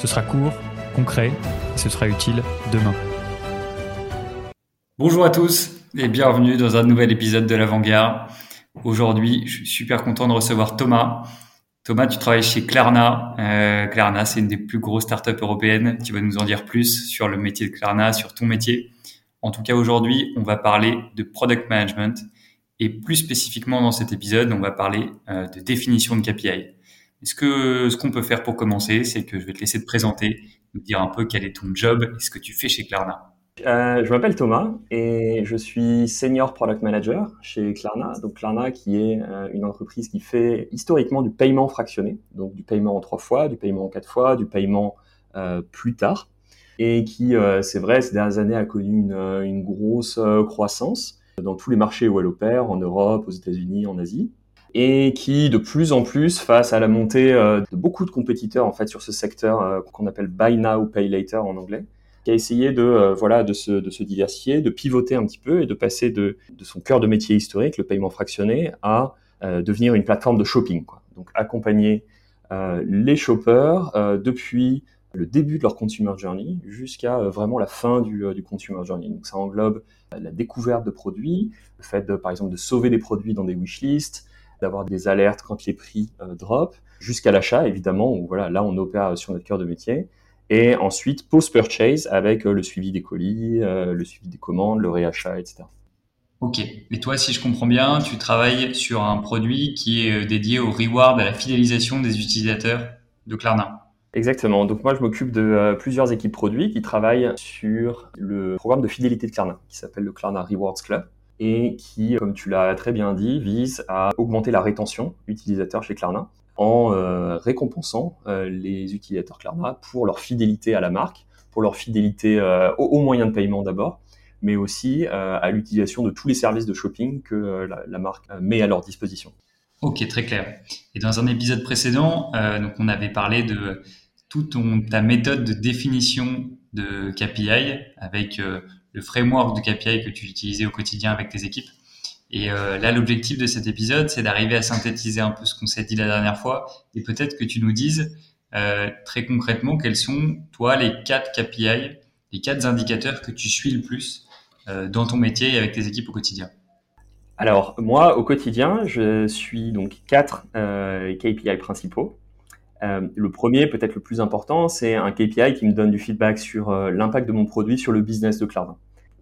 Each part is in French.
Ce sera court, concret, et ce sera utile demain. Bonjour à tous et bienvenue dans un nouvel épisode de l'Avant-Garde. Aujourd'hui, je suis super content de recevoir Thomas. Thomas, tu travailles chez Klarna. Euh, Klarna, c'est une des plus grosses startups européennes. Tu vas nous en dire plus sur le métier de Klarna, sur ton métier. En tout cas, aujourd'hui, on va parler de product management et plus spécifiquement dans cet épisode, on va parler euh, de définition de KPI. Est-ce que ce qu'on peut faire pour commencer, c'est que je vais te laisser te présenter, nous dire un peu quel est ton job et ce que tu fais chez Klarna. Euh, je m'appelle Thomas et je suis senior product manager chez Klarna. Donc Klarna qui est euh, une entreprise qui fait historiquement du paiement fractionné, donc du paiement en trois fois, du paiement en quatre fois, du paiement euh, plus tard, et qui, c'est vrai, ces dernières années a connu une grosse croissance dans tous les marchés où elle opère, en Europe, aux États-Unis, en Asie et qui de plus en plus, face à la montée euh, de beaucoup de compétiteurs en fait sur ce secteur euh, qu'on appelle buy now, pay later en anglais, qui a essayé de euh, voilà de se, de se diversifier, de pivoter un petit peu et de passer de, de son cœur de métier historique, le paiement fractionné, à devenir une plateforme de shopping. Quoi. Donc accompagner les shoppers depuis le début de leur consumer journey jusqu'à vraiment la fin du, du, consumer journey. Donc ça englobe la découverte de produits, le fait par exemple de sauver des produits dans des wishlists, d'avoir des alertes quand les prix euh, drop, jusqu'à l'achat évidemment, où voilà, là on opère sur notre cœur de métier. Et ensuite, post-purchase avec euh, le suivi des colis, euh, le suivi des commandes, le réachat, etc. Ok. Et toi, si je comprends bien, tu travailles sur un produit qui est dédié au reward, à la fidélisation des utilisateurs de Klarna. Exactement. Donc moi, je m'occupe de plusieurs équipes produits qui travaillent sur le programme de fidélité de Klarna, qui s'appelle le Klarna Rewards Club et qui, comme tu l'as très bien dit, vise à augmenter la rétention utilisateur chez Klarna en euh, récompensant euh, les utilisateurs Klarna pour leur fidélité à la marque, pour leur fidélité euh, aux, moyens de paiement d'abord, mais aussi à l'utilisation de tous les services de shopping que la, marque met à leur disposition. Ok, très clair. Et dans un épisode précédent, donc on avait parlé de toute ta méthode de définition de KPI avec le framework de KPI que tu utilisais au quotidien avec tes équipes. Et euh, là, l'objectif de cet épisode, c'est d'arriver à synthétiser un peu ce qu'on s'est dit la dernière fois et peut-être que tu nous dises euh, très concrètement quels sont, toi, les quatre KPI, les quatre indicateurs que tu suis le plus euh, dans ton métier et avec tes équipes au quotidien. Alors, moi, au quotidien, je suis donc quatre KPI principaux. Le premier, peut-être le plus important, c'est un KPI qui me donne du feedback sur l'impact de mon produit sur le business de Cloud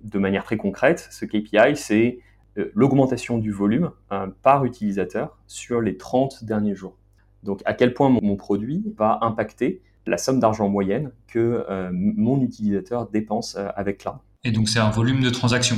de manière très concrète, ce KPI, c'est euh, l'augmentation du volume euh, par utilisateur sur les 30 derniers jours. Donc à quel point mon, produit va impacter la somme d'argent moyenne que euh, mon utilisateur dépense avec Cloud. Et donc c'est un volume de transactions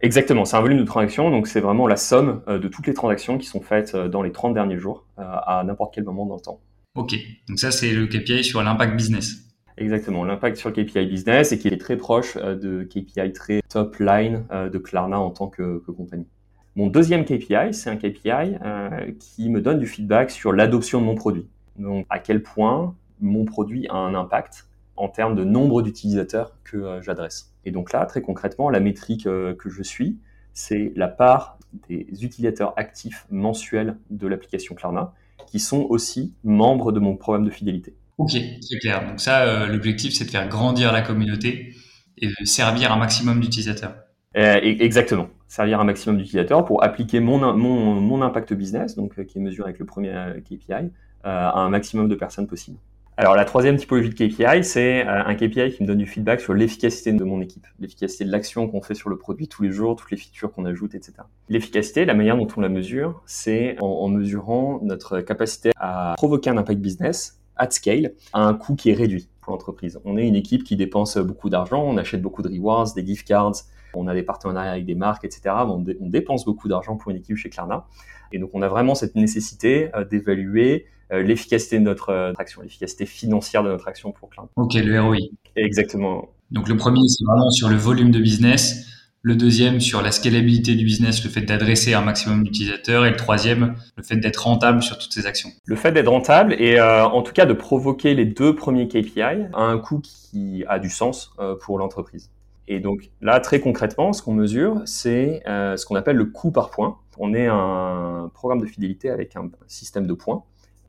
Exactement, c'est un volume de transactions, donc c'est vraiment la somme de toutes les transactions qui sont faites dans les 30 derniers jours à n'importe quel moment dans le temps. Ok, donc ça c'est le KPI sur l'impact business. Exactement, l'impact sur le KPI business et qui est très proche euh, de KPI très top line euh, de Klarna en tant que, compagnie. Mon deuxième KPI, c'est un KPI euh, qui me donne du feedback sur l'adoption de mon produit. Donc, à quel point mon produit a un impact en termes de nombre d'utilisateurs que j'adresse. Et donc là, très concrètement, la métrique que je suis, c'est la part des utilisateurs actifs mensuels de l'application Klarna qui sont aussi membres de mon programme de fidélité. Ok, c'est clair. Donc ça, euh, l'objectif, c'est de faire grandir la communauté et de servir un maximum d'utilisateurs. Euh, exactement, servir un maximum d'utilisateurs pour appliquer mon, mon, mon, impact business, donc euh, qui est mesuré avec le premier KPI, à un maximum de personnes possible. Alors la troisième typologie de KPI, c'est un KPI qui me donne du feedback sur l'efficacité de mon équipe, l'efficacité de l'action qu'on fait sur le produit tous les jours, toutes les features qu'on ajoute, etc. L'efficacité, la manière dont on la mesure, c'est en, mesurant notre capacité à provoquer un impact business at scale à un coût qui est réduit pour l'entreprise. On est une équipe qui dépense beaucoup d'argent, on achète beaucoup de rewards, des gift cards, on a des partenariats avec des marques, etc. On, dépense beaucoup d'argent pour une équipe chez Klarna. Et donc, on a vraiment cette nécessité euh, d'évaluer l'efficacité de notre action, l'efficacité financière de notre action pour client. Ok, le ROI. Exactement. Donc le premier, c'est vraiment sur le volume de business. Le deuxième, sur la scalabilité du business, le fait d'adresser un maximum d'utilisateurs. Et le troisième, le fait d'être rentable sur toutes ces actions. Le fait d'être rentable et euh, en tout cas de provoquer les deux premiers KPI à un coût qui a du sens euh, pour l'entreprise. Et donc là, très concrètement, ce qu'on mesure, c'est euh, ce qu'on appelle le coût par point. On est un programme de fidélité avec un système de points.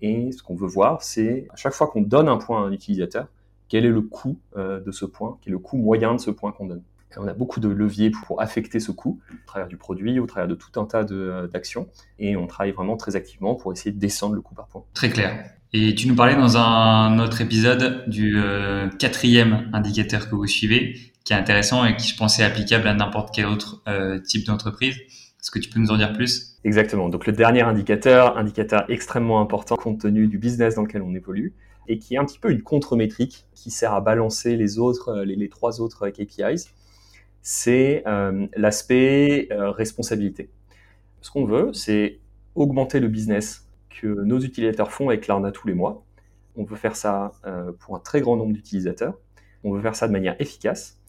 Et ce qu'on veut voir, c'est à chaque fois qu'on donne un point à un utilisateur, quel est le coût de ce point, quel est le coût moyen de ce point qu'on donne on a beaucoup de leviers pour affecter ce coût, au travers du produit, au travers de tout un tas euh, d'actions, et on travaille vraiment très activement pour essayer de descendre le coût par point. Très clair. Et tu nous parlais dans un autre épisode du euh, quatrième indicateur que vous suivez, qui est intéressant et qui je pense est applicable à n'importe quel autre euh, type d'entreprise. Est-ce que tu peux nous en dire plus? Exactement. Donc le dernier indicateur, indicateur extrêmement important compte tenu du business dans lequel on évolue, et qui est un petit peu une contre-métrique qui sert à balancer les autres, les trois autres KPIs c'est euh, l'aspect euh, responsabilité. Ce qu'on veut, c'est augmenter le business que nos utilisateurs font avec Klarna tous les mois. On veut faire ça euh, pour un très grand nombre d'utilisateurs. On veut faire ça de manière efficace.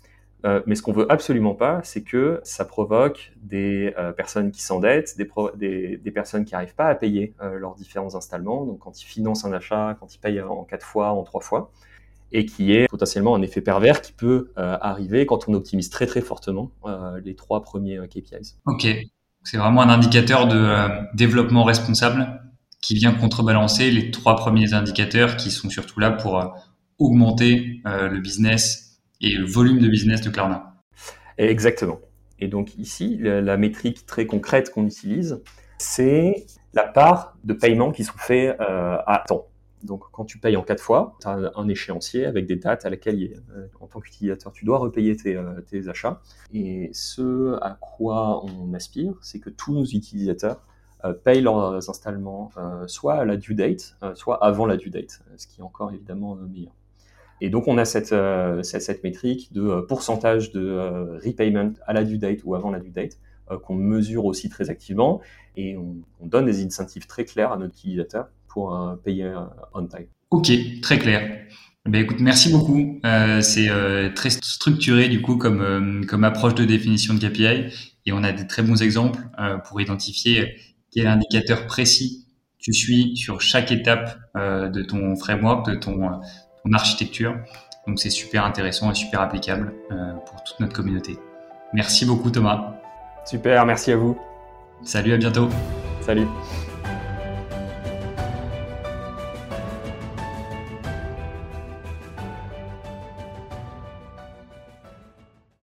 Mais ce qu'on veut absolument pas, c'est que ça provoque des personnes qui s'endettent, des, personnes qui n'arrivent pas à payer leurs différents installements. Donc quand ils financent un achat, quand ils payent en quatre fois, en trois fois, et qui est potentiellement un effet pervers qui peut euh, arriver quand on optimise très très fortement euh, les trois premiers euh, KPIs. Ok, c'est vraiment un indicateur de développement responsable qui vient contrebalancer les trois premiers indicateurs qui sont surtout là pour augmenter le business et le volume de business de Klarna. Exactement. Et donc ici, la, métrique très concrète qu'on utilise, c'est la part de paiements qui sont faits à temps. Donc, quand tu payes en quatre fois, tu as un échéancier avec des dates à laquelle, euh, en tant qu'utilisateur, tu dois repayer euh, tes, achats. Et ce à quoi on aspire, c'est que tous nos utilisateurs euh, payent leurs installements soit à la due date, soit avant la due date, ce qui est encore évidemment meilleur. Et donc, on a cette, cette, métrique de pourcentage de repayment à la due date ou avant la due date qu'on mesure aussi très activement et on, on donne des incentives très clairs à nos utilisateurs pour euh, payer euh, on time. Ok, très clair. Ben écoute, merci beaucoup. Euh, c'est très structuré du coup comme comme approche de définition de KPI et on a des très bons exemples pour identifier quel indicateur précis tu suis sur chaque étape de ton framework, de ton, ton architecture. Donc c'est super intéressant et super applicable pour toute notre communauté. Merci beaucoup Thomas. Super, merci à vous. Salut, à bientôt. Salut.